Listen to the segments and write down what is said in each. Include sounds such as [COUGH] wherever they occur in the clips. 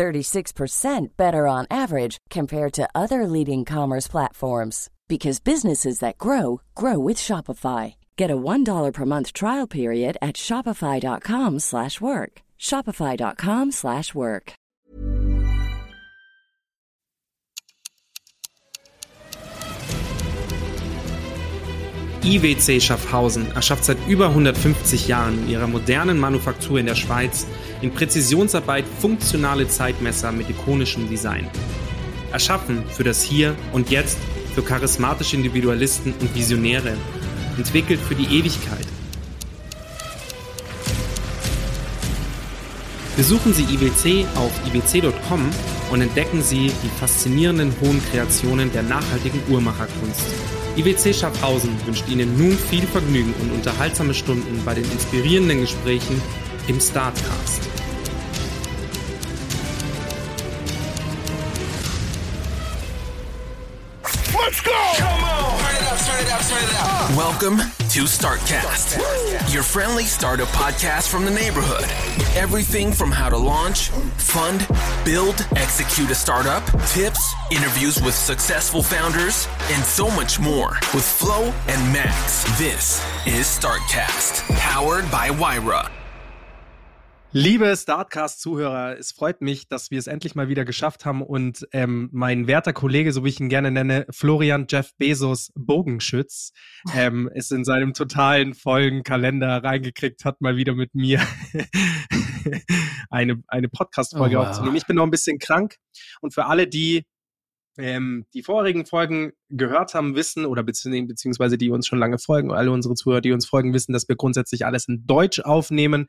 36% better on average compared to other leading commerce platforms because businesses that grow grow with Shopify. Get a $1 per month trial period at shopify.com/work. shopify.com/work. IWC Schaffhausen erschafft seit über 150 Jahren in ihrer modernen Manufaktur in der Schweiz in Präzisionsarbeit funktionale Zeitmesser mit ikonischem Design. Erschaffen für das Hier und Jetzt für charismatische Individualisten und Visionäre, entwickelt für die Ewigkeit. Besuchen Sie IWC auf iwc.com und entdecken Sie die faszinierenden hohen Kreationen der nachhaltigen Uhrmacherkunst. IWC Schaffhausen wünscht Ihnen nun viel Vergnügen und unterhaltsame Stunden bei den inspirierenden Gesprächen im Startcast. Let's go! Come on! Turn it up, turn it up, turn it up. Welcome to Startcast, your friendly startup podcast from the neighborhood. Everything from how to launch, fund, build, execute a startup, tips, interviews with successful founders, and so much more. With Flo and Max, this is Startcast, powered by Wayra. Liebe Startcast-Zuhörer, es freut mich, dass wir es endlich mal wieder geschafft haben und ähm, mein werter Kollege, so wie ich ihn gerne nenne, Florian Jeff Bezos Bogenschütz, ähm, ist in seinem totalen vollen Kalender reingekriegt hat, mal wieder mit mir [LAUGHS] eine, eine Podcast-Folge oh, wow. aufzunehmen. Ich bin noch ein bisschen krank und für alle, die ähm, die vorigen Folgen gehört haben, wissen oder beziehungsweise die uns schon lange folgen, alle unsere Zuhörer, die uns folgen, wissen, dass wir grundsätzlich alles in Deutsch aufnehmen.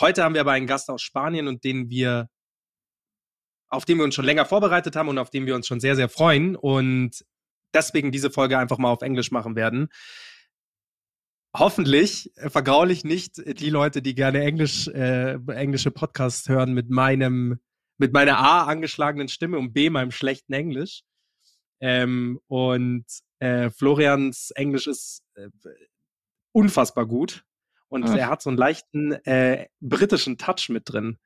Heute haben wir aber einen Gast aus Spanien und den wir, auf den wir uns schon länger vorbereitet haben und auf den wir uns schon sehr, sehr freuen und deswegen diese Folge einfach mal auf Englisch machen werden. Hoffentlich äh, vergraulich nicht die Leute, die gerne Englisch, äh, englische Podcasts hören mit meinem, mit meiner A angeschlagenen Stimme und B meinem schlechten Englisch. Ähm, und äh, Florians Englisch ist äh, unfassbar gut. Und Ach. er hat so einen leichten äh, britischen Touch mit drin.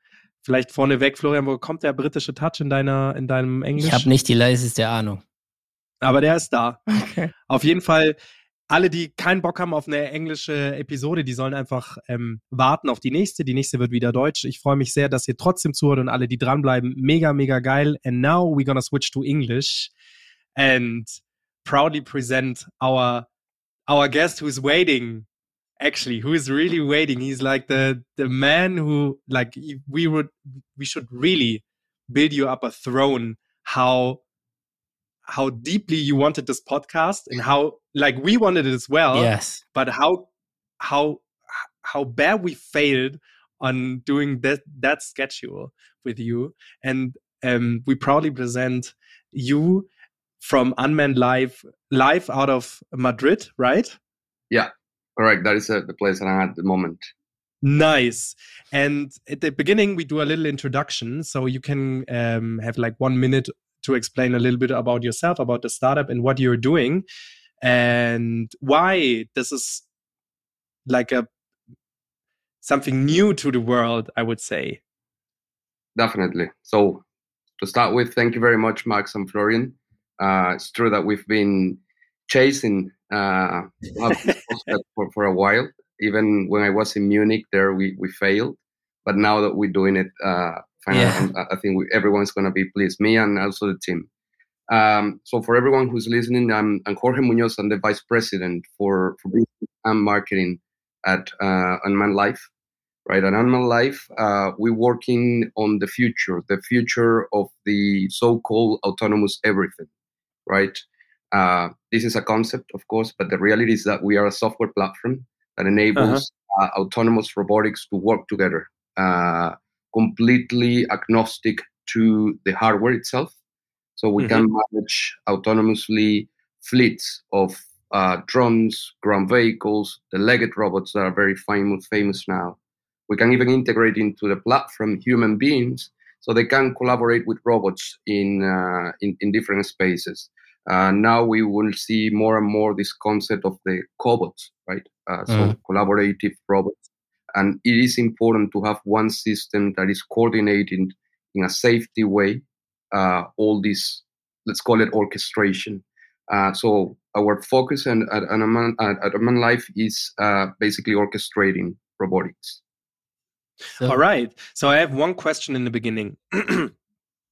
Vielleicht vorneweg, Florian, wo kommt der britische Touch in deiner, in deinem Englisch? Ich habe nicht die leiseste Ahnung. Aber der ist da. Okay. Auf jeden Fall, alle, die keinen Bock haben auf eine englische Episode, die sollen einfach ähm, warten auf die nächste. Die nächste wird wieder Deutsch. Ich freue mich sehr, dass ihr trotzdem zuhört und alle, die dranbleiben, mega, mega geil. And now we're gonna switch to English and proudly present our our guest who's waiting actually who is really waiting? He's like the the man who like we would we should really build you up a throne how how deeply you wanted this podcast and how like we wanted it as well yes. but how how how bad we failed on doing that that schedule with you. And um we proudly present you from Unmanned Life live out of madrid right? Yeah Correct. That is uh, the place that I'm at the moment. Nice. And at the beginning, we do a little introduction. So you can um, have like one minute to explain a little bit about yourself, about the startup, and what you're doing, and why this is like a something new to the world. I would say. Definitely. So to start with, thank you very much, Max and Florian. Uh, it's true that we've been chasing uh, for, for a while. Even when I was in Munich, there we, we failed. But now that we're doing it, uh, finally, yeah. I think we, everyone's going to be pleased, me and also the team. Um, so for everyone who's listening, I'm, I'm Jorge Munoz. I'm the vice president for, for business and marketing at uh, Unmanned Life. Right, at Unmanned Life, uh, we're working on the future, the future of the so-called autonomous everything. Right, uh, this is a concept, of course, but the reality is that we are a software platform that enables uh-huh. uh, autonomous robotics to work together, uh, completely agnostic to the hardware itself. So we can manage autonomously fleets of uh, drones, ground vehicles, the legged robots that are very famous, famous now. We can even integrate into the platform human beings so they can collaborate with robots in, uh, in, in, different spaces. Uh, now we will see more and more this concept of the cobots, right? Uh, so mm. collaborative robots. And it is important to have one system that is coordinating in a safety way uh, all this, let's call it orchestration. Uh, so our focus and at, at, at Unmanned Life is uh, basically orchestrating robotics. So. All right. So I have one question in the beginning. [CLEARS THROAT]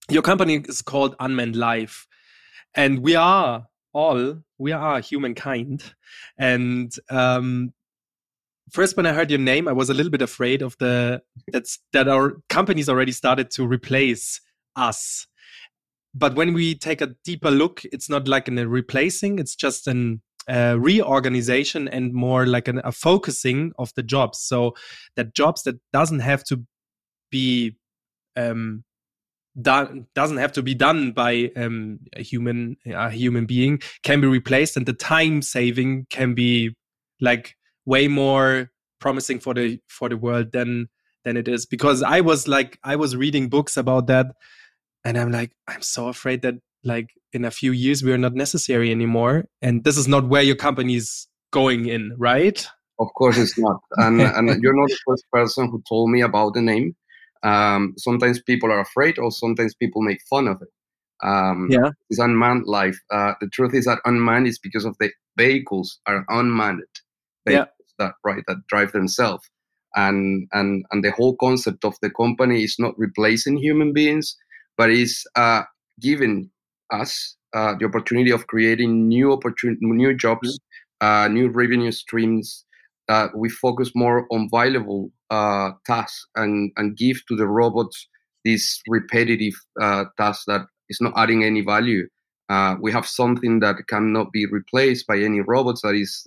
Your company is called Unmanned Life, and we are all we are humankind. And um, first, when I heard your name, I was a little bit afraid of the that's that our companies already started to replace us. But when we take a deeper look, it's not like in a replacing; it's just an uh, reorganization and more like an, a focusing of the jobs so that jobs that doesn't have to be um, done doesn't have to be done by um, a human a human being can be replaced and the time saving can be like way more promising for the for the world than than it is. Because i was like i was reading books about that and i'm like i'm so afraid that like in a few years we are not necessary anymore and this is not where your company is going in right? Of course it's not. And, and you're not the first person who told me about the name um, sometimes people are afraid or sometimes people make fun of it. Um, yeah. it's unmanned life. Uh, the truth is that unmanned is because of the vehicles are unmanned. Vehicles yeah. that right that drive themselves. And and and the whole concept of the company is not replacing human beings but is uh, giving us uh, the opportunity of creating new opportunity, new jobs, uh, new revenue streams. Uh, we focus more on valuable uh, tasks and and give to the robots these repetitive uh, task that is not adding any value. Uh, we have something that cannot be replaced by any robots. That is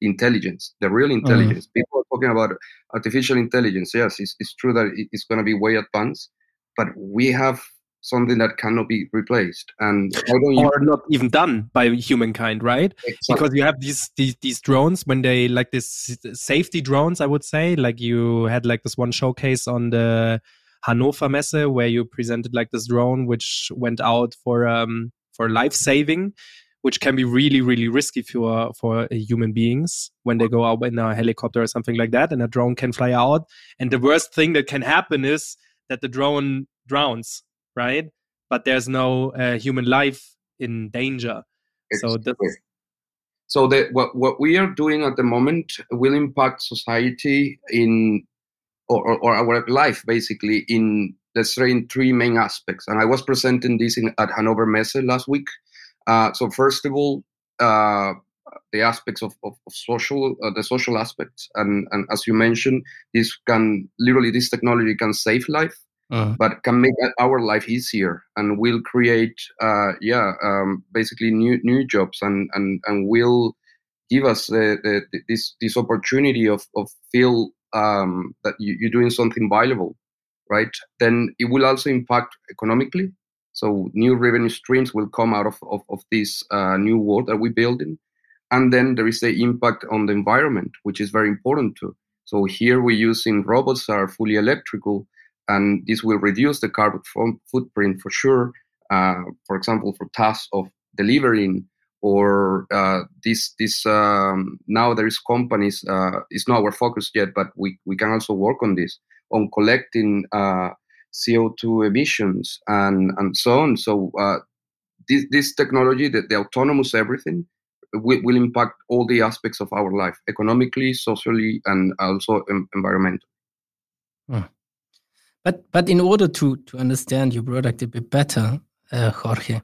intelligence, the real mm-hmm. intelligence. Mm. People are talking about artificial intelligence. Yes, it's, it's true that it's going to be way advanced, but we have something that cannot be replaced. And or not even done by humankind right? Exactly. because you have these, these these drones when they like this safety drones i would say. Like you had like this one showcase on the Hannover Messe where you presented like this drone which went out for um for life saving which can be really really risky for for human beings when they go out in a helicopter or something like that and a drone can fly out. And the worst thing that can happen is that the drone drowns right? But there's no uh, human life in danger. So that's so the, what what we are doing at the moment will impact society in or, or, or our life basically in let's say in three main aspects. And I was presenting this in, at Hanover Messe last week. Uh, so first of all, uh, the aspects of, of, of social, uh, the social aspects, and and as you mentioned, this can literally this technology can save life uh, but can make our life easier and will create uh, yeah um, basically new new jobs and and and will give us the, the, this this opportunity of of feel um, that you, you're doing something valuable right? Then it will also impact economically. So new revenue streams will come out of of, of this uh, new world that we're building. And then there is the impact on the environment which is very important too. So here we're using robots that are fully electrical and this will reduce the carbon footprint for sure. Uh, for example, for tasks of delivering or uh, this this um, now there is companies. Uh, it's not our focus yet, but we we can also work on this on collecting uh, CO2 emissions and and so on. So uh, this this technology, the, the autonomous everything, will, will impact all the aspects of our life, economically, socially, and also em- environmentally. Hmm. But but in order to to understand your product a bit better, uh, Jorge,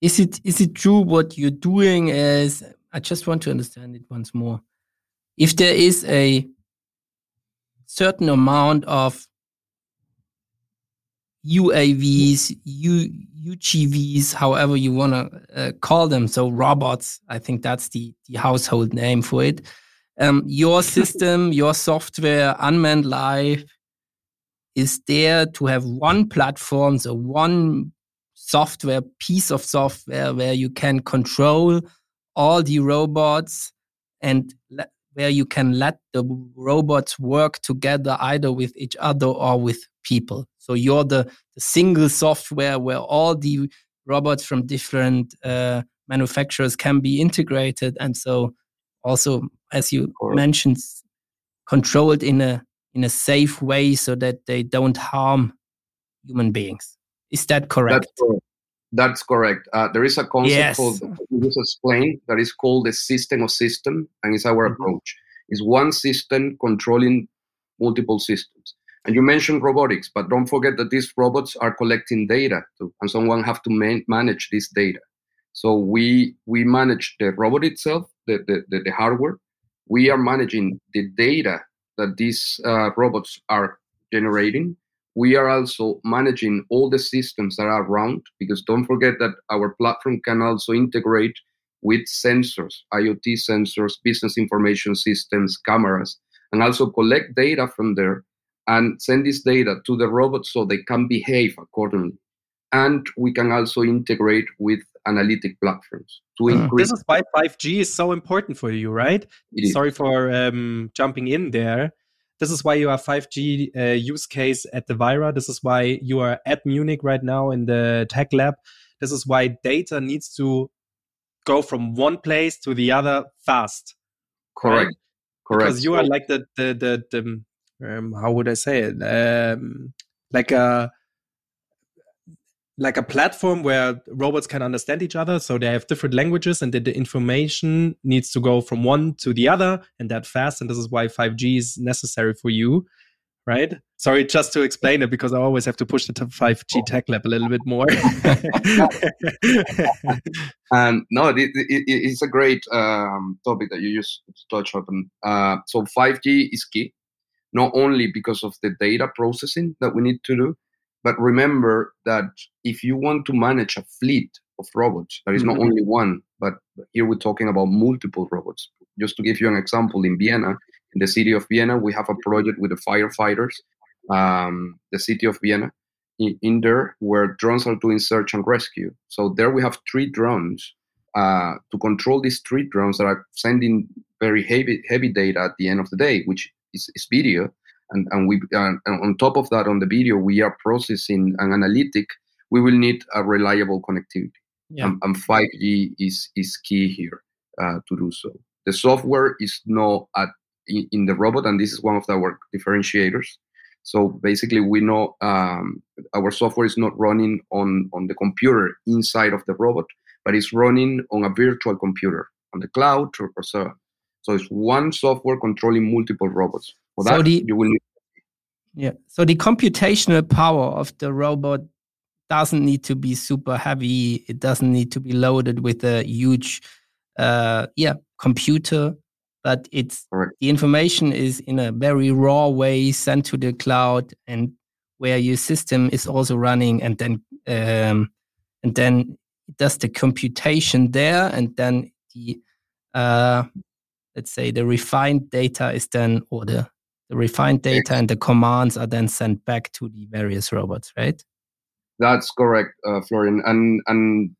is it is it true what you're doing? Is I just want to understand it once more. If there is a certain amount of UAVs, U, UGVs, however you want to uh, call them, so robots, I think that's the, the household name for it. Um, your [LAUGHS] system, your software, unmanned life, is there to have one platform, so one software, piece of software where you can control all the robots and where you can let the robots work together either with each other or with people. So you're the, the single software where all the robots from different uh, manufacturers can be integrated. And so also, as you mentioned, controlled in a in a safe way so that they don't harm human beings. Is that correct? That's correct. That's correct. Uh, there is a concept yes. called explained that is called the system of system, and it's our mm-hmm. approach. It's one system controlling multiple systems. And you mentioned robotics, but don't forget that these robots are collecting data too, and someone have to man- manage this data. So we we manage the robot itself, the, the, the, the hardware. We are managing the data that these uh, robots are generating. We are also managing all the systems that are around because don't forget that our platform can also integrate with sensors, IoT sensors, business information systems, cameras, and also collect data from there and send this data to the robots so they can behave accordingly. And we can also integrate with analytic platforms to hmm. increase. This is why 5G is so important for you, right? Sorry for um, jumping in there. This is why you are 5G uh, use case at the Wayra. This is why you are at Munich right now in the tech lab. This is why data needs to go from one place to the other fast. Correct. Right? Correct. Because you are like the the the, the um, how would I say it? Um, like a like a platform where robots can understand each other so they have different languages and the, the, information needs to go from one to the other and that fast and this is why 5g is necessary for you right? Sorry just to explain it because i always have to push the 5g tech lab a little bit more. [LAUGHS] Um, no it, it, it's a great um, topic that you just touched on uh, so 5g is key not only because of the data processing that we need to do but remember that if you want to manage a fleet of robots, there is mm-hmm. not only one, but here we're talking about multiple robots. Just to give you an example, in Vienna, in the city of Vienna, we have a project with the firefighters, um, the city of Vienna, in, in, there where drones are doing search and rescue. So there we have three drones uh, to control these three drones that are sending very heavy heavy data at the end of the day, which is, is video and, and we and on top of that on the video we are processing an analytic. We will need a reliable connectivity. Yeah. and, and 5g is is key here uh, to do so. The software is not at in, in, the robot and this is one of our differentiators. So basically we know um, our software is not running on on the computer inside of the robot but it's running on a virtual computer on the cloud or, or so. So it's one software controlling multiple robots for so that, the, you will. Yeah. So the computational power of the robot doesn't need to be super heavy. It doesn't need to be loaded with a huge, uh, yeah, computer. But it's Correct. the information is in a very raw way sent to the cloud, and where your system is also running, and then um, and then it does the computation there, and then the uh, let's say the refined data is then or the the refined data and the commands are then sent back to the various robots, right? That's correct, uh, Florian. And and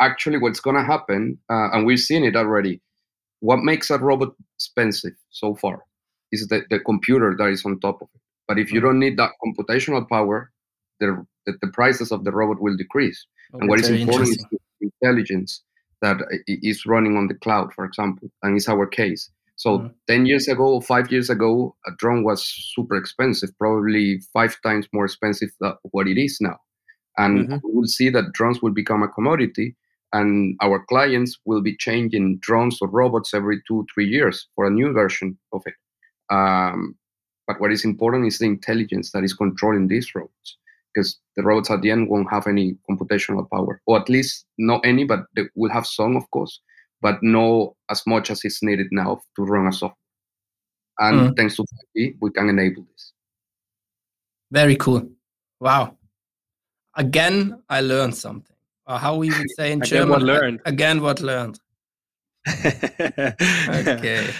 actually, what's going to happen, uh, and we've seen it already. What makes a robot expensive so far is the, the computer that is on top of it. But if you don't need that computational power, the the, the prices of the robot will decrease. Oh, and what is important is intelligence that is running on the cloud, for example, and it's our case. So mm-hmm. 10 years ago, five years ago, a drone was super expensive, probably five times more expensive than what it is now. And mm-hmm. we will see that drones will become a commodity and our clients will be changing drones or robots every two, three years for a new version of it. Um, but what is important is the intelligence that is controlling these robots because the robots at the end won't have any computational power, or at least not any, but they will have some, of course but no as much as is needed now to run a software. And mm. thanks to 5G, we can enable this. Very cool. Wow. Again, I learned something. Or how we would say in [LAUGHS] again German. What learned. Again, what learned. [LAUGHS] okay.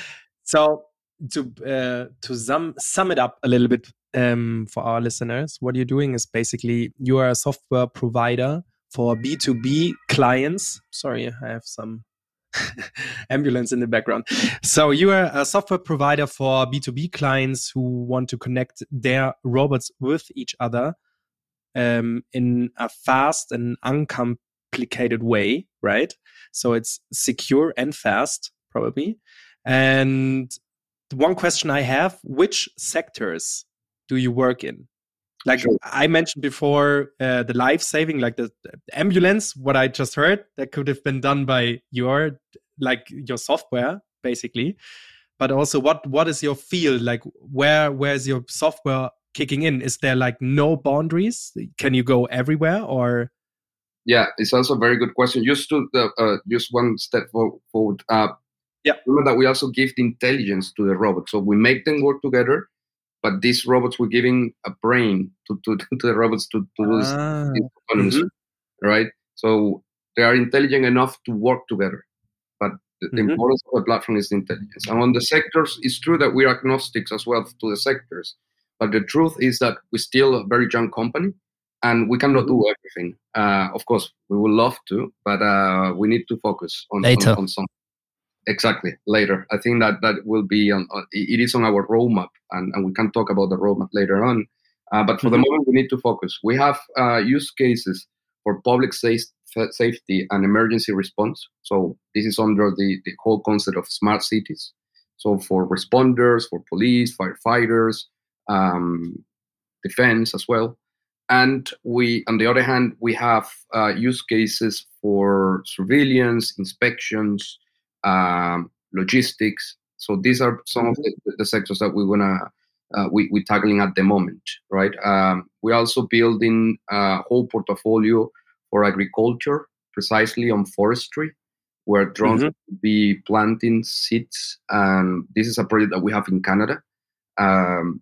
So to uh, to sum sum it up a little bit um, for our listeners, what you're doing is basically you are a software provider for B2B clients. Sorry, I have some [LAUGHS] ambulance in the background. So you are a software provider for B2B clients who want to connect their robots with each other um, in a fast and uncomplicated way, right? So it's secure and fast, probably. And one question I have, which sectors do you work in? Like sure. I mentioned before, uh, the life saving, like the, ambulance, what I just heard, that could have been done by your, like your software, basically. But also, what what is your field? Like, where where is your software kicking in? Is there like no boundaries? Can you go everywhere, or? Yeah, it's also a very good question. Just to uh, uh just one step forward. Uh, yeah, remember that we also give the intelligence to the robot, so we make them work together but these robots we're giving a brain to, to, [LAUGHS] to the robots to, to do ah. this mm-hmm. right? So they are intelligent enough to work together. But the, mm-hmm. importance of the platform is the intelligence. And on the sectors, it's true that we're agnostics as well to the sectors. But the truth is that we're still a very young company and we cannot do mm-hmm. everything. Uh, of course, we would love to, but uh, we need to focus on, on, on something. Exactly. Later, I think that that will be on. on it is on our roadmap, and, and we can talk about the roadmap later on. Uh, but for mm-hmm. the moment, we need to focus. We have uh, use cases for public safe, safety and emergency response. So this is under the, the whole concept of smart cities. So for responders, for police, firefighters, um, defense as well. And we, on the other hand, we have uh, use cases for surveillance, inspections, um, logistics. So these are some of mm-hmm. the, the sectors that we wanna uh, we we tackling at the moment, right? Um, we're also building a whole portfolio for agriculture, precisely on forestry, where drones mm-hmm. will be planting seeds. And this is a project that we have in Canada. Um,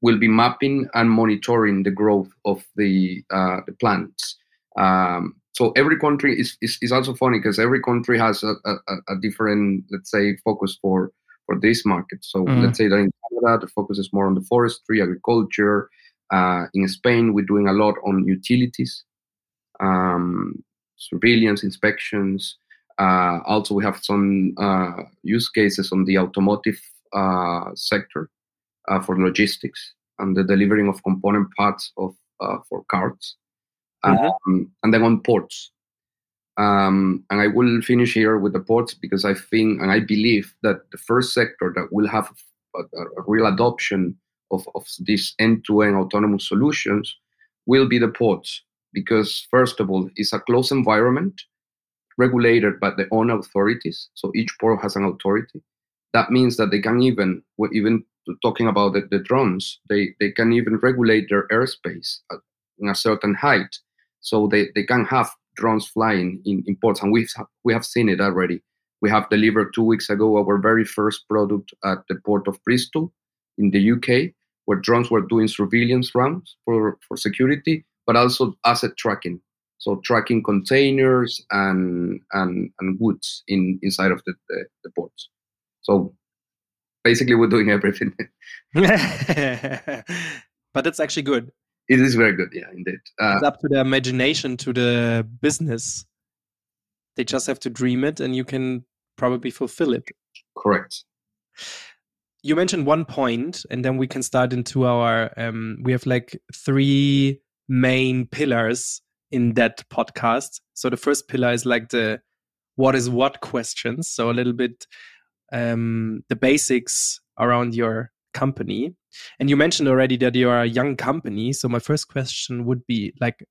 we'll be mapping and monitoring the growth of the uh, the plants. Um, so every country is, is, is also funny because every country has a, a, a, different let's say focus for for this market so mm. let's say that in canada the focus is more on the forestry agriculture uh, in spain we're doing a lot on utilities um, surveillance inspections uh, also we have some uh, use cases on the automotive uh, sector uh, for logistics and the delivering of component parts of uh, for cars mm-hmm. um, and then on ports. Um, and I will finish here with the ports because I think and I believe that the first sector that will have a, a real adoption of, of these end-to-end autonomous solutions will be the ports because first of all it's a closed environment regulated by the own authorities so each port has an authority that means that they can even even talking about the, the drones they, they can even regulate their airspace at, in a certain height so they, they can have drones flying in, in ports, and we've we have seen it already. We have delivered two weeks ago our very first product at the port of Bristol in the UK, where drones were doing surveillance rounds for, for security, but also asset tracking. So tracking containers and and, and goods in inside of the, the, the ports. So basically we're doing everything. [LAUGHS] but it's actually good. It is very good, yeah, indeed. Uh, it's up to the imagination, to the business. They just have to dream it, and you can probably fulfill it. Correct. You mentioned one point, and then we can start into our. Um, we have like three main pillars in that podcast. So the first pillar is like the what is what questions. So a little bit um, the basics around your company. And you mentioned already that you are a young company. So my first question would be like,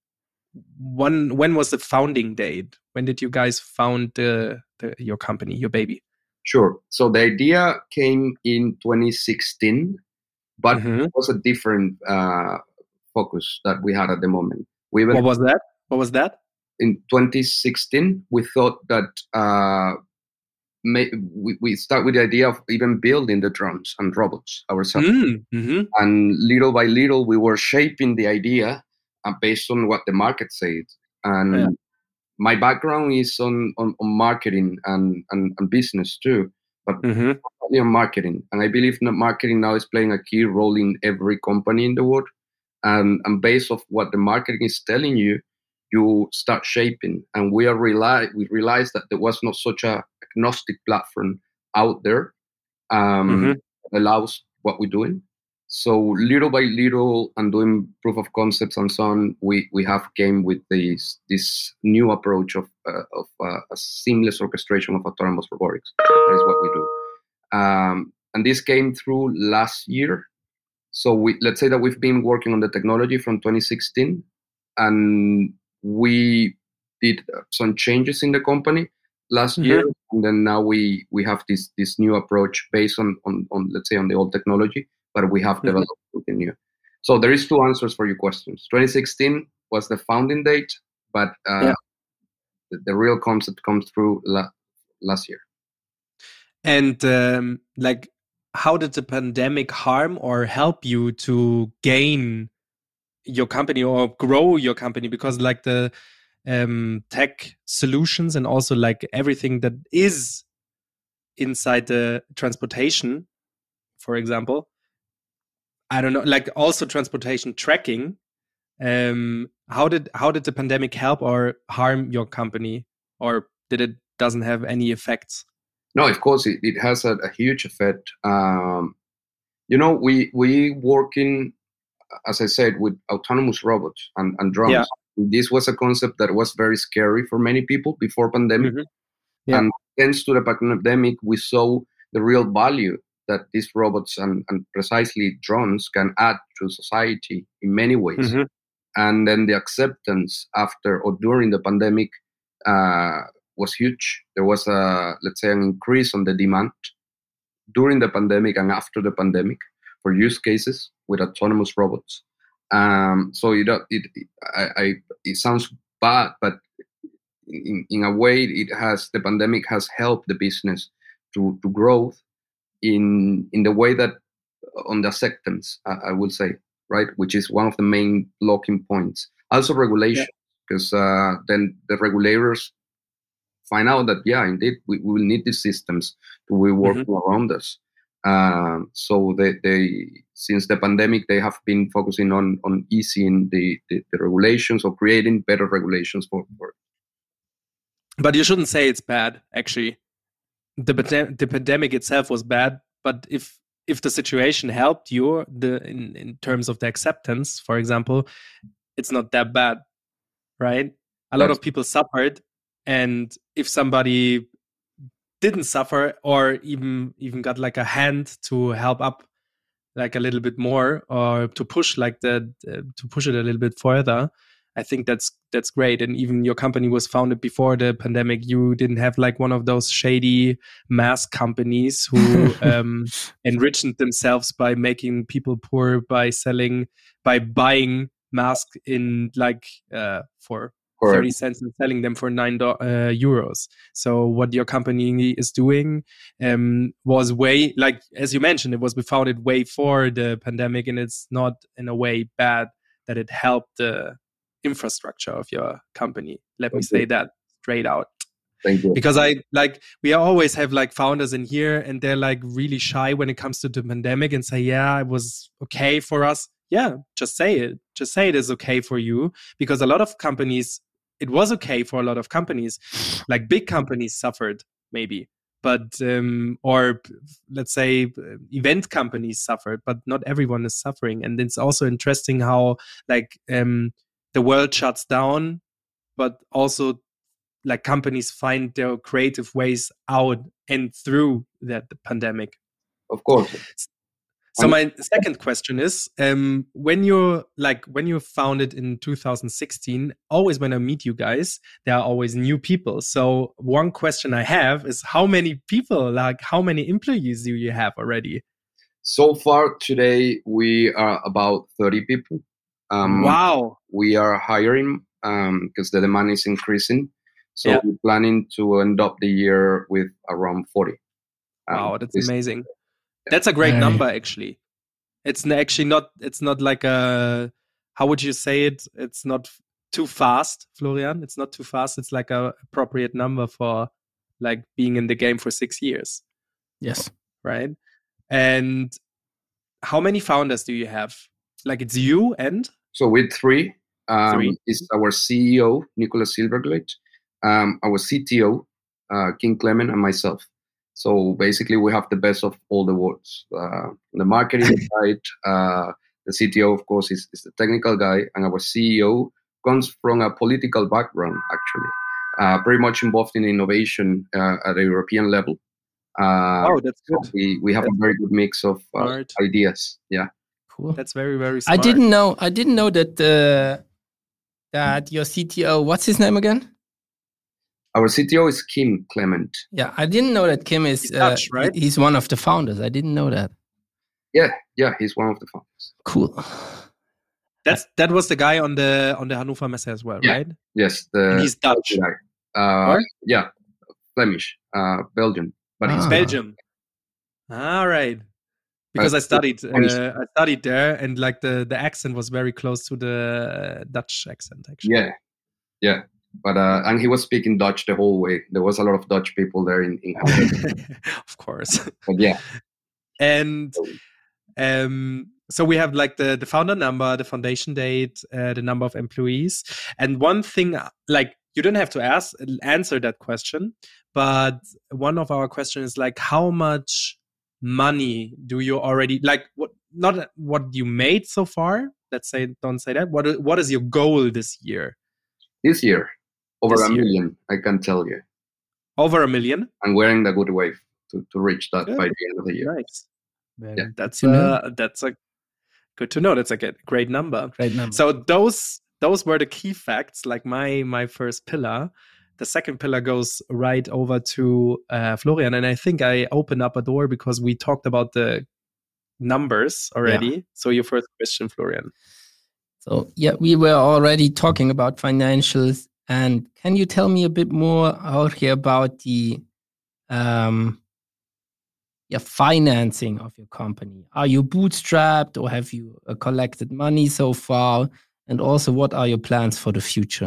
when when was the founding date? When did you guys found the, the your company, your baby? Sure. So the idea came in 2016, but mm -hmm. it was a different uh, focus that we had at the moment. We what was that? What was that? In 2016, we thought that uh, we, we start with the idea of even building the drones and robots ourselves. Mm, mm-hmm. And little by little, we were shaping the idea uh, based on what the market said. And yeah. my background is on, on, on marketing and, and, and, business too, but mm-hmm. on marketing. And I believe that marketing now is playing a key role in every company in the world. And, and based off what the marketing is telling you, you start shaping. And we are realize we realized that there was not such a agnostic platform out there um, Mhm. allows what we're doing. So little by little, and doing proof of concepts and so on, we we have came with this this new approach of uh, of uh, a seamless orchestration of autonomous robotics. That is what we do. Um, and this came through last year. So we let's say that we've been working on the technology from 2016, and we did some changes in the company last Mhm. year, and then now we we have this this new approach based on on, on let's say on the old technology, but we have Mhm. developed something new. So there is two answers for your questions. 2016 was the founding date, but uh, Yeah. the, the real concept comes through la- last year. And um, like, how did the pandemic harm or help you to gain your company or grow your company? Because like the um, tech solutions and also like everything that is inside the transportation, for example, I don't know, like also transportation tracking. Um, how did how did the pandemic help or harm your company, or did it doesn't have any effects? No, of course it, it has a, a huge effect. Um, you know, we we working, as I said, with autonomous robots and, and drones. Yeah. This was a concept that was very scary for many people before pandemic. Mhm. Yeah. And thanks to the pandemic, we saw the real value that these robots and, and precisely drones can add to society in many ways. Mhm. And then the acceptance after or during the pandemic uh, was huge. There was a let's say an increase on the demand during the pandemic and after the pandemic for use cases with autonomous robots. Um, so it, it, it I, I it sounds bad, but in, in a way, it has the pandemic has helped the business to to growth in in the way that on the acceptance, I, I will say, right, which is one of the main blocking points. Also regulation, because uh, then the regulators find out that yeah, indeed, we, we will need these systems to be working around us. Um, so they, they since the pandemic they have been focusing on on easing the, the, the regulations or creating better regulations for, for But you shouldn't say it's bad. Actually, the the pandemic itself was bad. But if if the situation helped you, the in in terms of the acceptance, for example, it's not that bad, right? A lot Yes. of people suffered, and if somebody didn't suffer or even even got like a hand to help up like a little bit more or to push like the uh, to push it a little bit further i think that's that's great. And even your company was founded before the pandemic. You didn't have like one of those shady mask companies who [LAUGHS] um enriched themselves by making people poor by selling by buying masks in like uh for for 30 cents and selling them for nine uh, euros. So what your company is doing um, was way like as you mentioned, it was founded way for the pandemic, and it's not in a way bad that it helped the infrastructure of your company. Let me Okay. say that straight out thank you. because I like we always have like founders in here and they're like really shy when it comes to the pandemic and say, yeah, it was okay for us. Yeah, just say it. Just say it is okay for you because a lot of companies, it was okay for a lot of companies. Like big companies suffered maybe, but um, or let's say uh, event companies suffered, but not everyone is suffering. And it's also interesting how like um, the world shuts down, but also like companies find their creative ways out and through that pandemic. Of course, So Um, my second question is, um, when you're like when you founded in 2016, always when I meet you guys, there are always new people. So one question I have is, how many people, like how many employees do you have already? so far today we are about 30 people. Um, wow, we are hiring because the demand is increasing. So Yeah. we're planning to end up the year with around 40. Um, wow, that's amazing. That's a great Hey. number, actually. It's actually not. It's not like a. How would you say it? It's not too fast, Florian. It's not too fast. It's like a appropriate number for like being in the game for six years, Yes. right? And how many founders do you have? Like it's you and So with three, um, Three. is our CEO Nicholas Silverglitch, um, our CTO uh, Kim Clement, and myself. So basically, we have the best of all the worlds. Uh, the marketing [LAUGHS] side, uh, the CTO, of course, is, is the technical guy, and our CEO comes from a political background, actually, uh, very much involved in innovation uh, at a European level. Uh, oh, that's so good. we, we have a very good mix of uh, ideas. Yeah. Cool. That's very very. I didn't know. I didn't know that uh, that your CTO. What's his name again? Our CTO is Kim Clement. Yeah, I didn't know that Kim is He's uh, Dutch, right? He's one of the founders. I didn't know that. Yeah, yeah, he's one of the founders. Cool. That's that was the guy on the on the Hannover Messe as well, Yeah. right? Yes, the And he's Dutch. guy. Uh, What? yeah, Flemish, uh, Belgian, but he's Ah. Belgium. All right. Because Uh, I studied, uh, I studied there, and like the the accent was very close to the Dutch accent, actually. yeah, yeah. But uh, and he was speaking Dutch the whole way. There was a lot of Dutch people there in, in [LAUGHS] of course. but yeah, And um, so we have like the the founder number, the foundation date, uh, the number of employees, and one thing like you don't have to ask answer that question, but one of our questions is like how much money do you already like what not what you made so far let's say don't say that. What what is your goal this year? This year over This a year. million, I can tell you, over a million and we're in the good way to, to reach that Good. by the end of the year. nice Then Yeah. that's uh that's a good to know that's like a great number Great number. So those those were the key facts, like my my first pillar. The second pillar goes right over to uh, Florian, and I think I opened up a door because we talked about the numbers already. So your first question, Florian. So yeah, we were already talking about financials, and can you tell me a bit more, Jorge, about the um, yeah, financing of your company? Are you bootstrapped, or have you uh, collected money so far? And also, what are your plans for the future?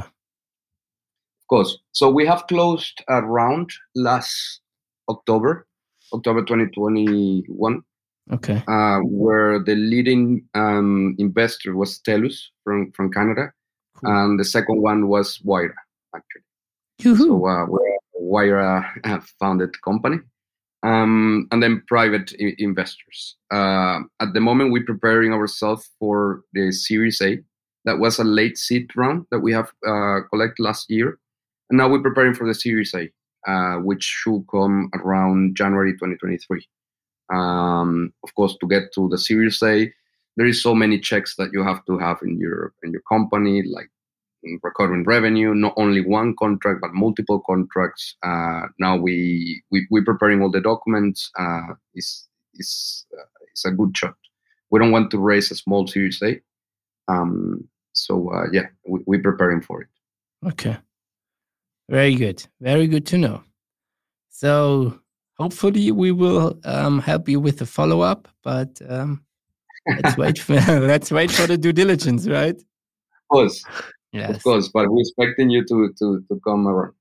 Of course. So we have closed a round last October, October 2021, Okay. uh, where the leading um, investor was Telus from, from Canada, Cool. and the second one was Wayra, actually. Yoo-hoo. So uh, we're a Wayra uh, founded company. Um, and then private I- investors. Uh, at the moment, we're preparing ourselves for the Series A. That was a late seed round that we have uh, collected last year. And now we're preparing for the Series A, uh, which should come around January 2023. Um, of course, to get to the Series A, there is so many checks that you have to have in your in your company, like recurring revenue, not only one contract but multiple contracts. Uh, now we, we we're preparing all the documents. Uh, it's it's uh, it's a good shot. We don't want to raise a small Series A. Um, so uh, yeah, we, we're preparing for it. Okay. Very good. Very good to know. So hopefully we will um, help you with the follow up, but um, let's wait for [LAUGHS] let's wait for the due diligence, right? Of course, Yes. of course, but we're expecting you to to to come around.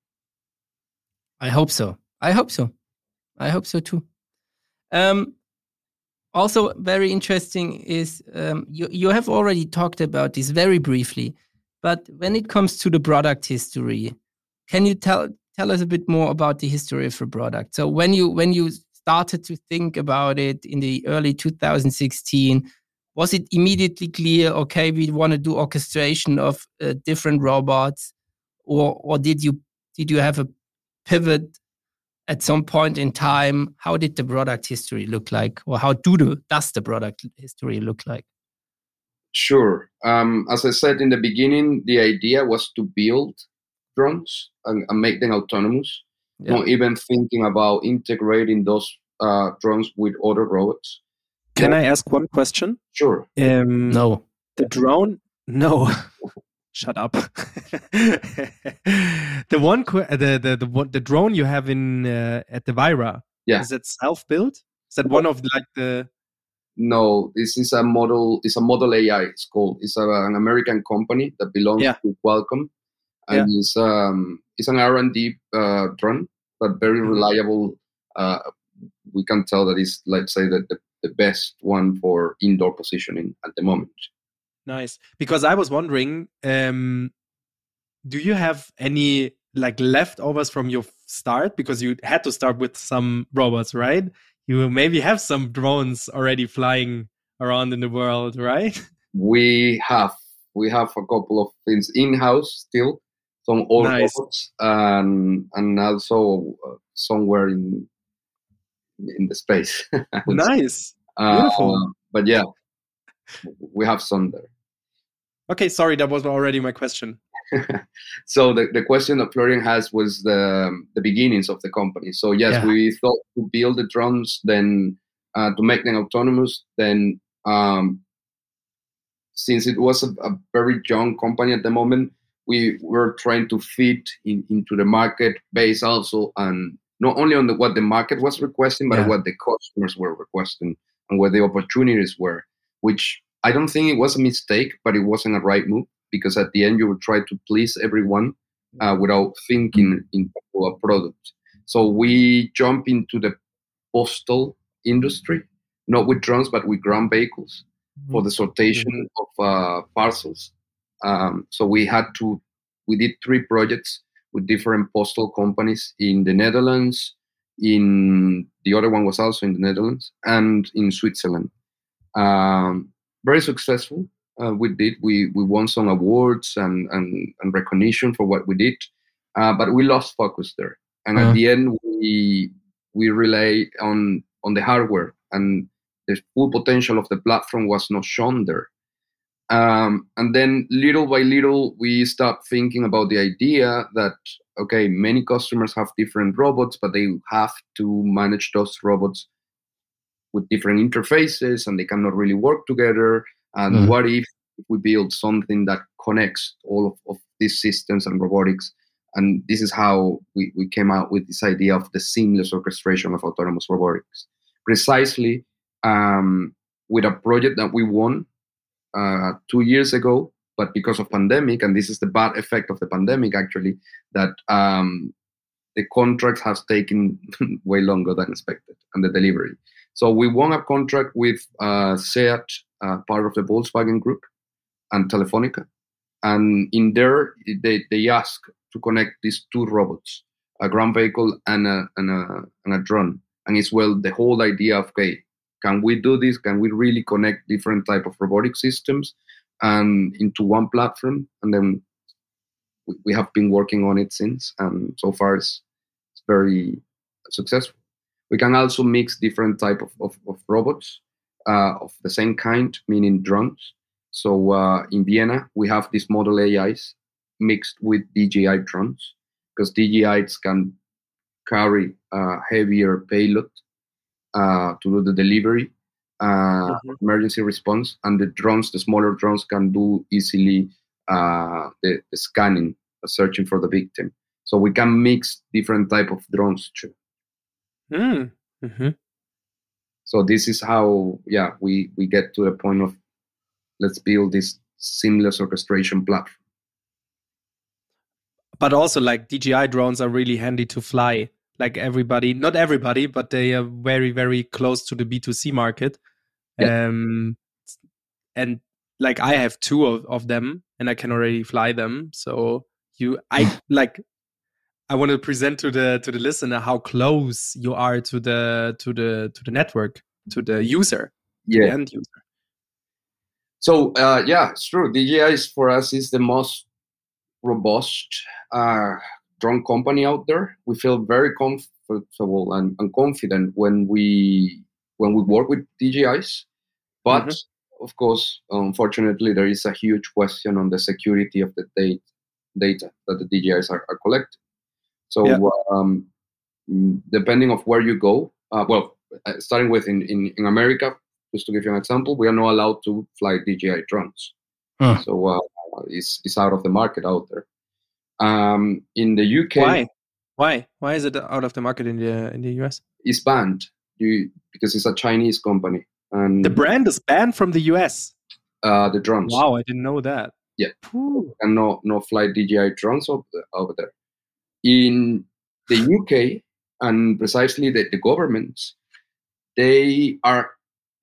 I hope so. I hope so. I hope so too. Um, also, very interesting is um, you you have already talked about this very briefly, but when it comes to the product history, can you tell tell us a bit more about the history of the product? So when you when you started to think about it in the early 2016, was it immediately clear? Okay, we want to do orchestration of uh, different robots, or or did you did you have a pivot at some point in time how did the product history look like or how do the does the product history look like Sure. Um, as I said in the beginning, the idea was to build drones and, and make them autonomous. Yeah. Not even thinking about integrating those uh, drones with other robots. Can I ask one question? Sure. Um, no The drone? No. [LAUGHS] Shut up. [LAUGHS] the one, que- the the the one, the drone you have in uh, at the Wayra. Yeah. Is it self built? Is that one of like the? No, this is a model. It's a ModalAI. It's called. It's a, an American company that belongs Yeah. to Qualcomm, and it's um it's an R and D uh, drone, but very Mhm. reliable. Uh, we can tell that it's let's say that the, the best one for indoor positioning at the moment. Nice. Because I was wondering, um, do you have any like leftovers from your start? Because you had to start with some robots, right? You maybe have some drones already flying around in the world, right? We have we have a couple of things in house still, some old Nice. robots, and and also uh, somewhere in in the space. [LAUGHS] Nice. Uh, Beautiful. but yeah, we have some there. Okay, sorry, that was already my question. [LAUGHS] so the, the question that Florian has was the the beginnings of the company. So yes, Yeah. we thought to build the drones, then uh, to make them autonomous. Then um, since it was a, a very young company at the moment, we were trying to fit in, into the market base also, and not only on the, what the market was requesting, but Yeah. what the customers were requesting and where the opportunities were. Which I don't think it was a mistake, but it wasn't a right move because at the end you would try to please everyone uh, without thinking into a product. So we jump into the postal industry, not with drones, but with ground vehicles for the sortation of uh, parcels. Um, so we had to, we did three projects with different postal companies in the Netherlands, in the other one was also in the Netherlands, and in Switzerland. Um, very successful. Uh, we did. We we won some awards and and, and recognition for what we did, uh, but we lost focus there. And at the end, we we rely on on the hardware, and the full potential of the platform was not shown there. Um, and then little by little, we start thinking about the idea that okay, many customers have different robots, but they have to manage those robots with different interfaces, and they cannot really work together. And Mm. what if we build something that connects all of, of these systems and robotics? And this is how we, we came out with this idea of the seamless orchestration of autonomous robotics. Precisely um, with a project that we won uh, two years ago, but because of pandemic, and this is the bad effect of the pandemic actually, that um, the contract has taken [LAUGHS] way longer than expected and the delivery. So we won a contract with uh, SEAT, uh, part of the Volkswagen Group, and Telefonica. And in there, they, they ask to connect these two robots, a ground vehicle and a, and a, and a drone. And it's well the whole idea of, okay, can we do this? Can we really connect different type of robotic systems and into one platform? And then we, have been working on it since, and so far it's, it's very successful. We can also mix different type of, of, of robots uh, of the same kind, meaning drones. So uh, in Vienna, we have these ModalAIs mixed with DJI drones because DJIs can carry a heavier payload uh, to do the delivery, uh, emergency response, and the drones, the smaller drones, can do easily uh, the, the scanning, uh, searching for the victim. So we can mix different type of drones too. Mm. hmm So this is how, yeah, we we get to the point of let's build this seamless orchestration platform. But also, like DJI drones are really handy to fly. Like everybody, not everybody, but they are very, very close to the B2C market. Yeah. Um, and like I have two of, of them and I can already fly them. So you, I [LAUGHS] like, I want to present to the to the listener how close you are to the to the to the network to the user, the Yeah. end user. So uh, yeah, it's true. DJI is for us is the most robust uh, drone company out there. We feel very comfortable and, and confident when we when we work with DJIs. But of course, unfortunately, there is a huge question on the security of the data data that the DJIs are, are collecting. So Yeah. um, depending of where you go, uh, well, uh, starting with in, in, in America, just to give you an example, we are not allowed to fly DJI drones. Huh. So uh, it's, it's out of the market out there. Um, in the UK, Why? Why? Why is it out of the market in the in the US? it's banned you, because it's a Chinese company and The brand is banned from the US. uh, the drones Wow, I didn't know that. Yeah. Phew. and no no fly DJI drones over there, over there. In the UK and precisely the, the governments, they are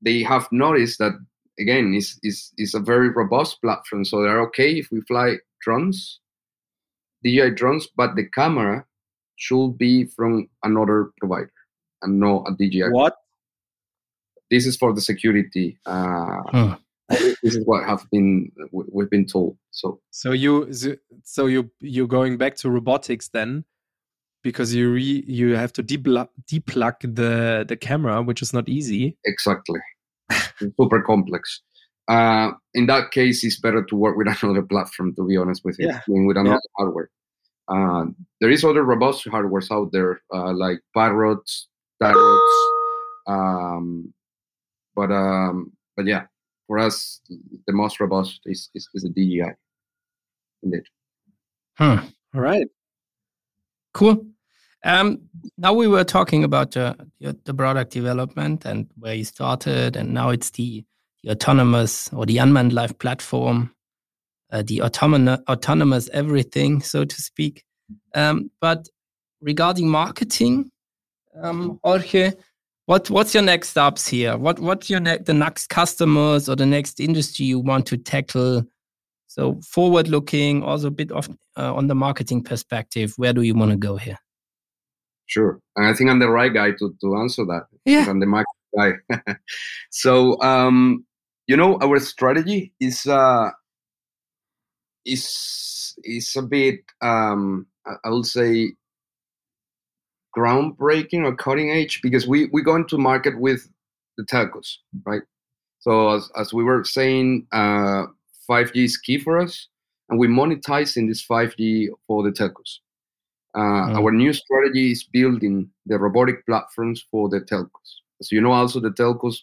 they have noticed that again is is is a very robust platform. So they're okay if we fly drones, DJI drones, but the camera should be from another provider and not a DJI. What? This is for the security. Uh, Hmm. This is what have been we- we've been told. So So you so you you're going back to robotics then because you re, you have to deplug, deplug the the camera, which is not easy. exactly, super complex. Uh, in that case, it's better to work with [LAUGHS] another platform. To be honest with you, Yeah. I mean, with another hardware. Uh, there is other robust hardwares out there, uh, like Parrots, Tarots, um, but um, but yeah, for us, the most robust is is, is the DJI. Indeed. Hmm. All right. Cool. Um, now we were talking about uh, the, the product development and where you started, and now it's the, the autonomous or the unmanned life platform, uh, the autonomous, autonomous everything, so to speak. Um, but regarding marketing, um, Jorge, what what's your next steps here? What what's your ne- the next customers or the next industry you want to tackle? So forward looking, also a bit of uh, on the marketing perspective. Where do you want to go here? Sure. And I think I'm the right guy to, to answer that. Yeah. I'm the market guy. [LAUGHS] so um, you know, our strategy is uh is is a bit um I would say groundbreaking or cutting edge because we we go into market with the telcos, right? So as, as we were saying, uh, 5G is key for us, and we monetizing this 5G for the telcos. Uh, Mm. Our new strategy is building the robotic platforms for the telcos. So you know, also the telcos,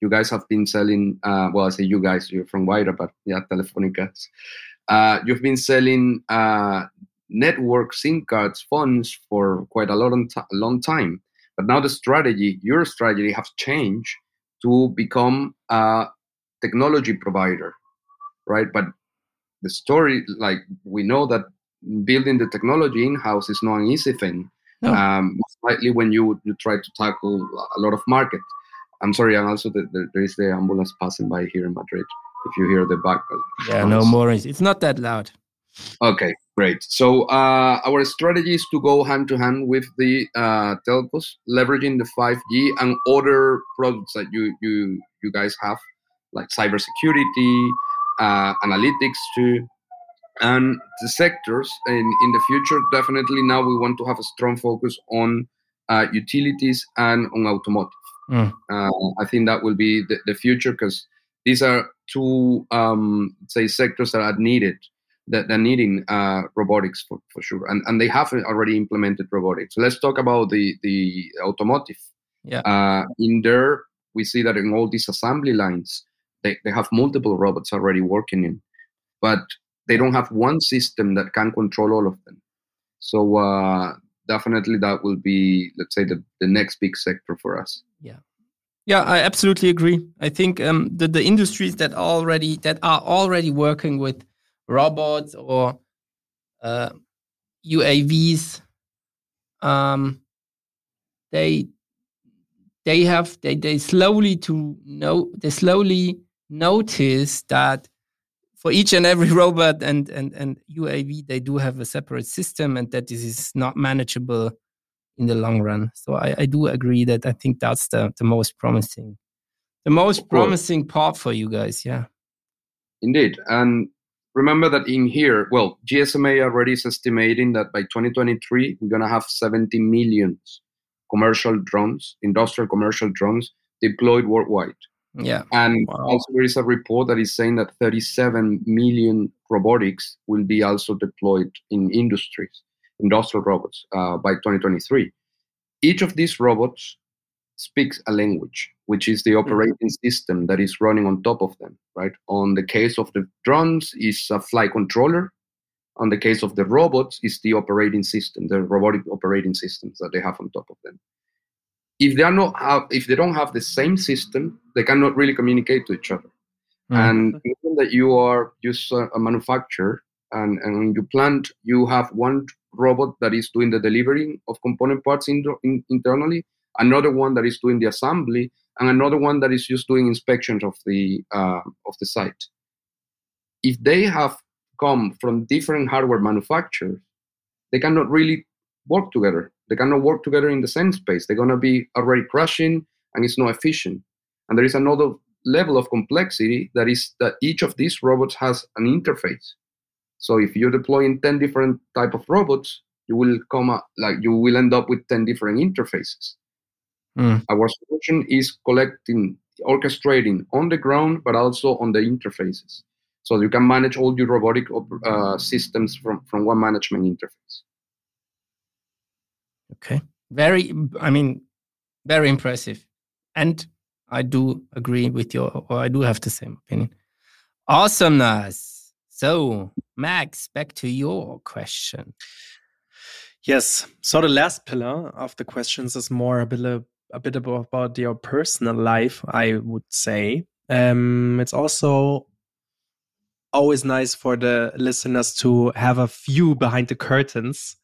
you guys have been selling. Uh, well, I say you guys, you're from Wayra, but yeah, Telefonica. Uh, you've been selling uh, network SIM cards, phones for quite a long, ti- long time. But now the strategy, your strategy, has changed to become a technology provider, right? But the story, like we know that building the technology in house is not an easy thing. No. Um, most likely when you you try to tackle a lot of market. I'm sorry, and also the, the, there is the ambulance passing by here in Madrid. If you hear the back. Yeah, no more. It's not that loud. Okay, great. So uh, our strategy is to go hand to hand with the uh, telcos, leveraging the 5G and other products that you you you guys have, like cybersecurity, uh, analytics too, and the sectors. In in the future, definitely now we want to have a strong focus on uh, utilities and on automotive. Mm. Uh, I think that will be the, the future because these are two, um, say, sectors that are needed that they're needing uh, robotics for, for sure, and and they have already implemented robotics. So let's talk about the the automotive. Yeah. Uh, in there, we see that in all these assembly lines, they, they have multiple robots already working in, but they don't have one system that can control all of them. So uh, definitely that will be, let's say, the, the next big sector for us. Yeah, yeah I absolutely agree. I think um, the the industries that already that are already working with robots or uh, UAVs, um, they they have they they slowly to know they slowly notice that for each and every [LAUGHS] robot and and and UAV they do have a separate system and that this is not manageable in the long run. So I, I do agree that I think that's the, the most promising, the most promising part for you guys. Yeah. Indeed. And remember that in here, well, GSMA already is estimating that by 2023, we're going to have 70 million commercial drones, industrial commercial drones deployed worldwide. Yeah. And Wow. also, there is a report that is saying that 37 million robotics will be also deployed in industries, industrial robots, uh, by 2023. Each of these robots speaks a language, which is the operating system that is running on top of them, right? On the case of the drones, is a flight controller. On the case of the robots, is the operating system, the robotic operating systems that they have on top of them if they are not have, if they don't have the same system, they cannot really communicate to each other. Mm. And given that you are just a, manufacturer and, and in your plant you have one robot that is doing the delivering of component parts in, in, internally, another one that is doing the assembly, and another one that is just doing inspections of the uh, of the site. If they have come from different hardware manufacturers, they cannot really work together. They cannot work together in the same space. They're gonna be already crashing, and it's not efficient. And there is another level of complexity that is that each of these robots has an interface. So if you're deploying 10 different type of robots, you will come up, like you will end up with 10 different interfaces. Mm. Our solution is collecting, orchestrating on the ground, but also on the interfaces. So you can manage all your robotic uh, systems from, from one management interface. Okay. Very, I mean, very impressive. And I do agree with your, or I do have the same opinion. Awesomeness. So, Max, back to your question. Yes. So the last pillar of the questions is more a bit a bit about, about your personal life, I would say. Um, it's also always nice for the listeners to have a view behind the curtains,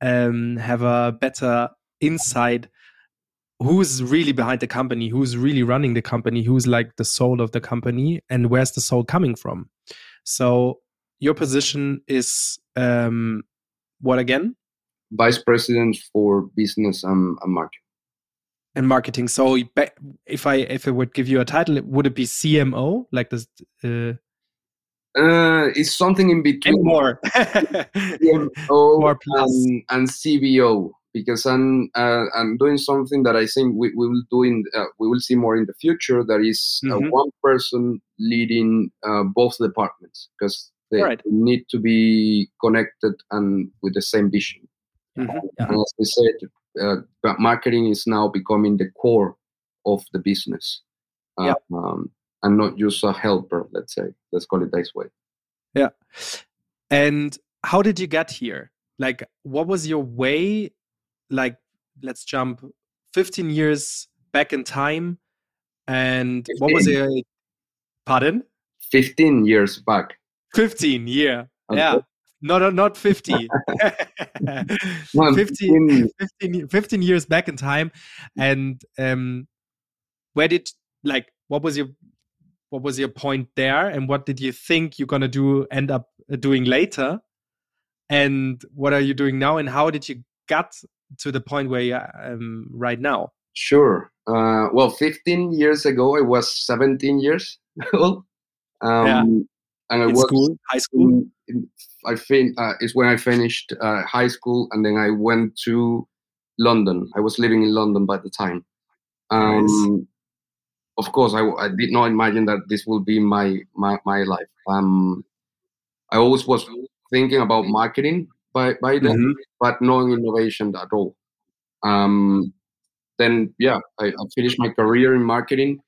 um, have a better insight who's really behind the company, who's really running the company, who's like the soul of the company, and where's the soul coming from. So your position is um, what again? Vice President for Business and, and Marketing. And marketing. So if I if I would give you a title, would it be CMO like this? Uh, uh, it's something in between and more [LAUGHS] CMO [LAUGHS] more plus. and, and CBO because I'm uh, I'm doing something that I think we, we will do in uh, we will see more in the future. That is, uh, Mhm. one person leading uh, both departments because they Right. need to be connected and with the same vision. Mhm. And as I said, uh, marketing is now becoming the core of the business, uh, Yeah. um, and not just a helper. Let's say, let's call it this way. Yeah. And how did you get here? Like, what was your way? Like, let's jump 15 years back in time. And what was 15. your, pardon? Fifteen years back, 15, yeah. Okay. Yeah. Not, not 50. [LAUGHS] [LAUGHS] 15, 15, 15 years back in time. And um, where did, like, what was your, what was your point there? And what did you think you're going to do, end up uh, doing later? And what are you doing now? And how did you get to the point where you are um, right now? Sure. Uh, well, 15 years ago, I was 17 years [LAUGHS] old. Um, Yeah. And I In was school, high school? in, I fin- uh, is when I finished uh, high school, and then I went to London. I was living in London by the time. Um, Nice. Of course, I, I did not imagine that this will be my my, my life. Um, I always was thinking about marketing by by then, Mhm. but no innovation at all. Um, then yeah, I, I finished my career in marketing,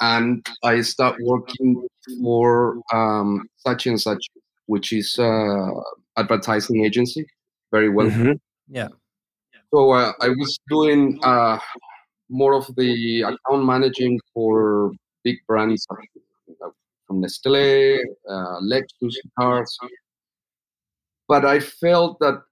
and I start working for um, such and such, which is uh, advertising agency, very well. Mhm. So uh, I was doing uh, more of the account managing for big brands from Nestle, uh, Lexus cars. But I felt that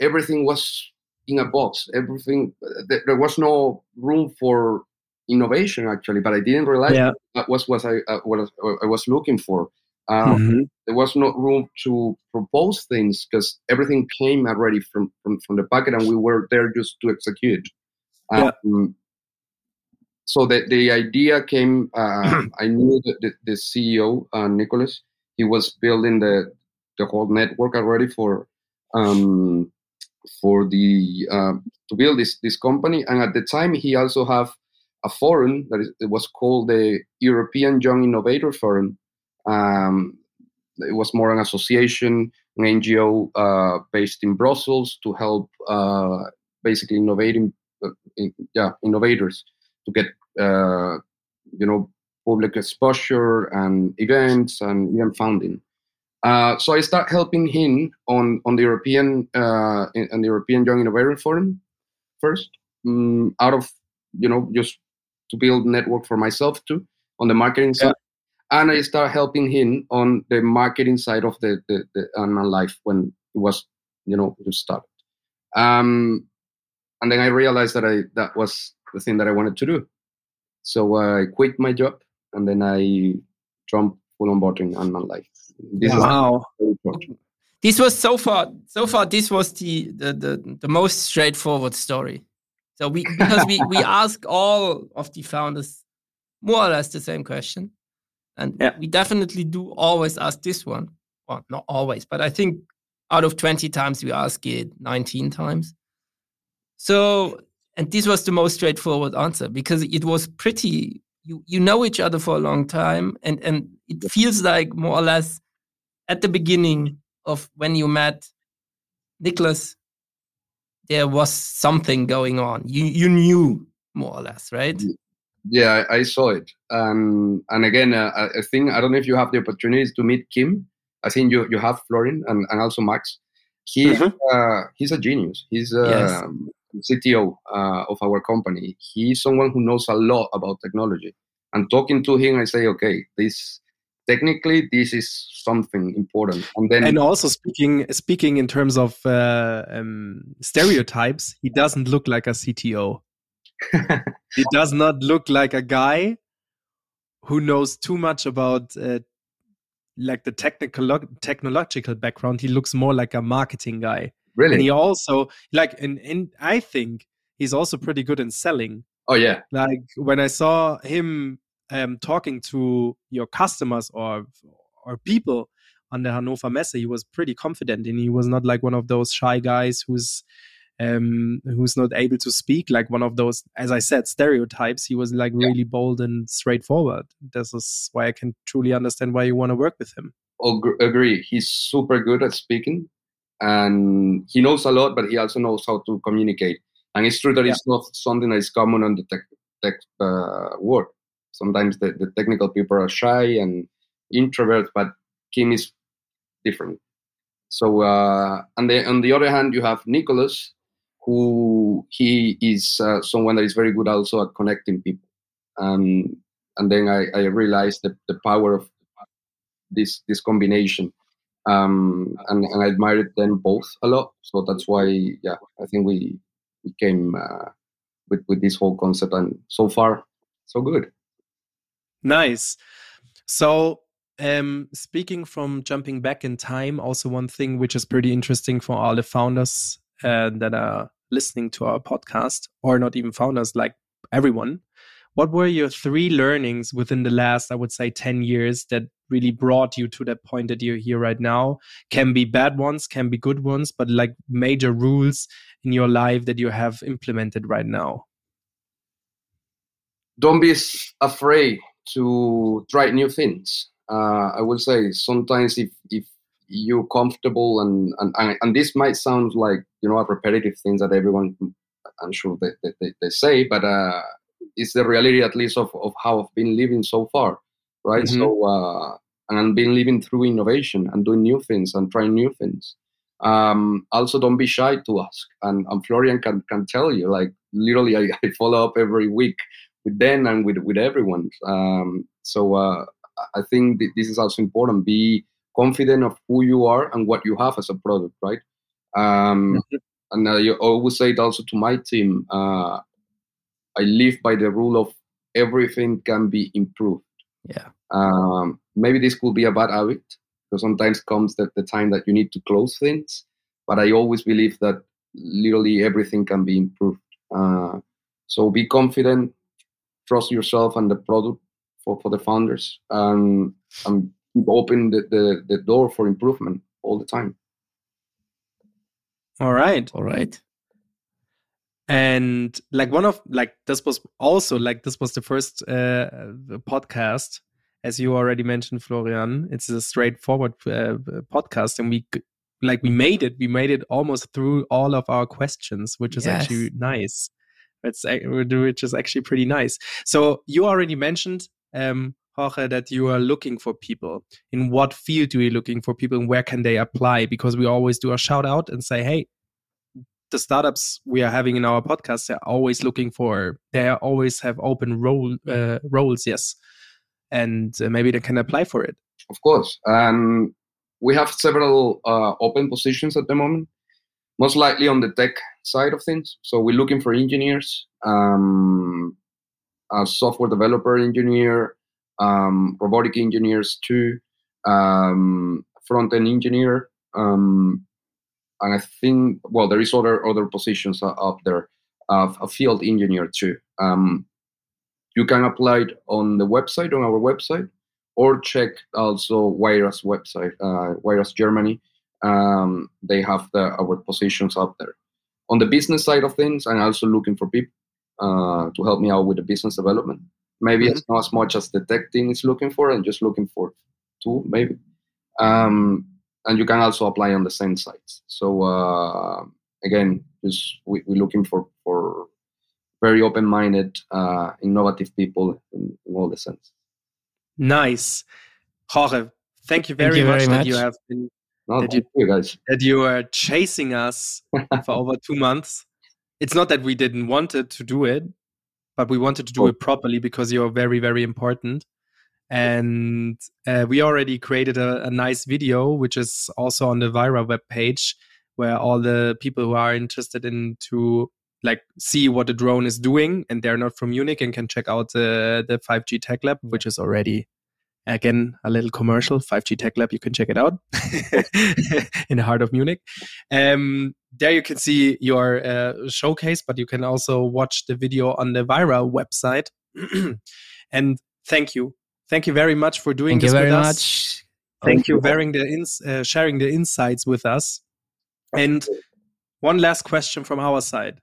everything was in a box. Everything there was no room for innovation actually. But I didn't realize Yeah. that was what I uh, what I was looking for. Um, Mhm. there was no room to propose things because everything came already from, from from the packet and we were there just to execute Yeah. um, so the, the idea came uh, [CLEARS THROAT] i knew that the, the ceo uh, nicholas he was building the the whole network already for um, for the uh, to build this this company and at the time he also have a forum that is, it was called the european young innovator forum um, it was more an association, an NGO uh, based in Brussels to help uh, basically innovating, uh, yeah, innovators to get uh, you know public exposure and events and even funding. Uh, so I start helping him on on the European uh, in, on the European Young Innovator Forum first, um, out of you know just to build network for myself too on the marketing side and I start helping him on the marketing side of the the, the Unmanned Life when it was you know just started. Um, and then I realized that I that was the thing that I wanted to do. So I quit my job and then I jumped full on boarding man life. This wow. This was so far so far this was the the, the, the most straightforward story. So we because we, we [LAUGHS] ask all of the founders more or less the same question. And yeah. we definitely do always ask this one. Well, not always, but I think out of 20 times we ask it 19 times. So, and this was the most straightforward answer because it was pretty, you, you know each other for a long time. And, and it feels like more or less at the beginning of when you met Nicholas, there was something going on. You, you knew more or less, right? Yeah, I, I saw it. Um, and again, uh, I think, I don't know if you have the opportunity to meet Kim I think you you have Florian and, and also Max. He mm-hmm. uh, he's a genius. He's a yes. Um, CTO uh, of our company. He's someone who knows a lot about technology. And talking to him, I say, okay, this technically this is something important. And then and also speaking speaking in terms of uh, um, stereotypes, he doesn't look like a CTO. [LAUGHS] he does not look like a guy who knows too much about uh, like the technical technological background. He looks more like a marketing guy. Really? And he also like and, and i think he's also pretty good in selling. Oh yeah. Like when i saw him um, talking to your customers or or people on the Hannover Messe, he was pretty confident and he was not like one of those shy guys who's um, who's not able to speak like one of those, as I said, stereotypes. He was like yeah. really bold and straightforward. This is why I can truly understand why you want to work with him. Agree. He's super good at speaking, and he knows a lot, but he also knows how to communicate. And it's true that yeah. it's not something that is common on the tech, tech uh, world. Sometimes the, the technical people are shy and introverts, but Kim is different. So, uh, and the, on the other hand, you have Nicholas, who he is uh, someone that is very good also at connecting people. Um, and then I, I realized the, the power of this this combination. Um, and, and I admired them both a lot. So that's why, yeah, I think we, we came uh, with, with this whole concept. And so far, so good. Nice. So um, speaking from jumping back in time, also one thing which is pretty interesting for all the founders uh, that are listening to our podcast, or not even founders, like everyone, what were your three learnings within the last, I would say, 10 years that really brought you to that point that you're here right now? Can be bad ones, can be good ones, but like major rules in your life that you have implemented right now? Don't be afraid to try new things. Uh, I will say sometimes if, if you're comfortable and, and and this might sound like you know a repetitive thing that everyone i'm sure they, they, they say but uh it's the reality at least of, of how i've been living so far right mm-hmm. so uh and i've been living through innovation and doing new things and trying new things um also don't be shy to ask and, and florian can can tell you like literally I, I follow up every week with them and with with everyone um so uh i think this is also important be confident of who you are and what you have as a product, right? Um, mm-hmm. And I always say it also to my team. Uh, I live by the rule of everything can be improved. Yeah. Um, maybe this could be a bad habit because sometimes comes that the time that you need to close things. But I always believe that literally everything can be improved. Uh, so be confident, trust yourself and the product for, for the founders, and, and keep open the, the, the door for improvement all the time. All right. All right. And like one of like this was also like this was the first uh, podcast, as you already mentioned, Florian. It's a straightforward uh, podcast, and we like we made it. We made it almost through all of our questions, which is yes. actually nice. It's which is actually pretty nice. So you already mentioned um, Jorge, that you are looking for people. In what field do you looking for people and where can they apply? Because we always do a shout out and say, hey, the startups we are having in our podcast, they're always looking for, they always have open role uh, roles, yes. And uh, maybe they can apply for it. Of course. Um, we have several uh, open positions at the moment, most likely on the tech side of things. So we're looking for engineers, um, a software developer engineer, um, robotic engineers too, um, front end engineer, um, and I think well there is other other positions up there, uh, a field engineer too. Um, you can apply it on the website on our website, or check also Wayra's website, uh, Germany. Um, they have the, our positions up there. On the business side of things, I'm also looking for people uh, to help me out with the business development. Maybe mm-hmm. it's not as much as the tech team is looking for, and just looking for two, maybe. Um, and you can also apply on the same sites. So uh, again, just we, are looking for for very open-minded, uh, innovative people in, in, all the sense. Nice, Jorge. Thank you very, thank you much, very that much. you have been no, that, you, you, guys. that you are chasing us [LAUGHS] for over two months. It's not that we didn't want it to do it, but we wanted to do oh. it properly because you're very, very important and uh, we already created a, a, nice video which is also on the Wayra web page where all the people who are interested in to like see what the drone is doing and they're not from munich and can check out the, the 5g tech lab which is already again a little commercial 5g tech lab you can check it out [LAUGHS] in the heart of munich um, there you can see your uh, showcase but you can also watch the video on the Wayra website [CLEARS THROAT] and thank you Thank you very much for doing Thank this you very with much. us. Thank you for the ins- uh, sharing the insights with us. And one last question from our side.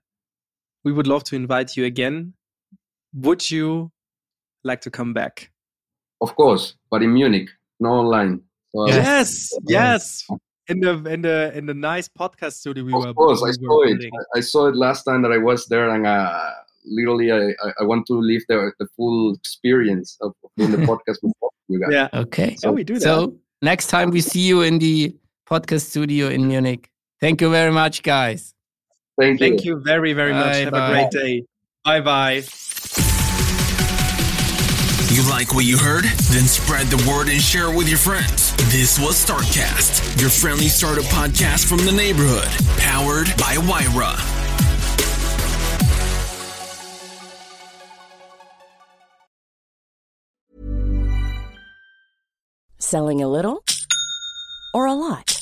We would love to invite you again. Would you like to come back? Of course, but in Munich, not online. So yes, yes. In the in the in the nice podcast studio we of were. Of course, we I saw it. I, I, saw it last time that I was there, and uh, literally I, I want to live the, the full experience of doing the [LAUGHS] podcast with you guys. Yeah. Okay. So we do that. So next time we see you in the podcast studio in Munich. Thank you very much, guys. Thank you. Thank you very, very much. Have bye. a great day. Bye bye. You like what you heard? Then spread the word and share it with your friends. This was Startcast, your friendly startup podcast from the neighborhood, powered by Wayra. Selling a little or a lot?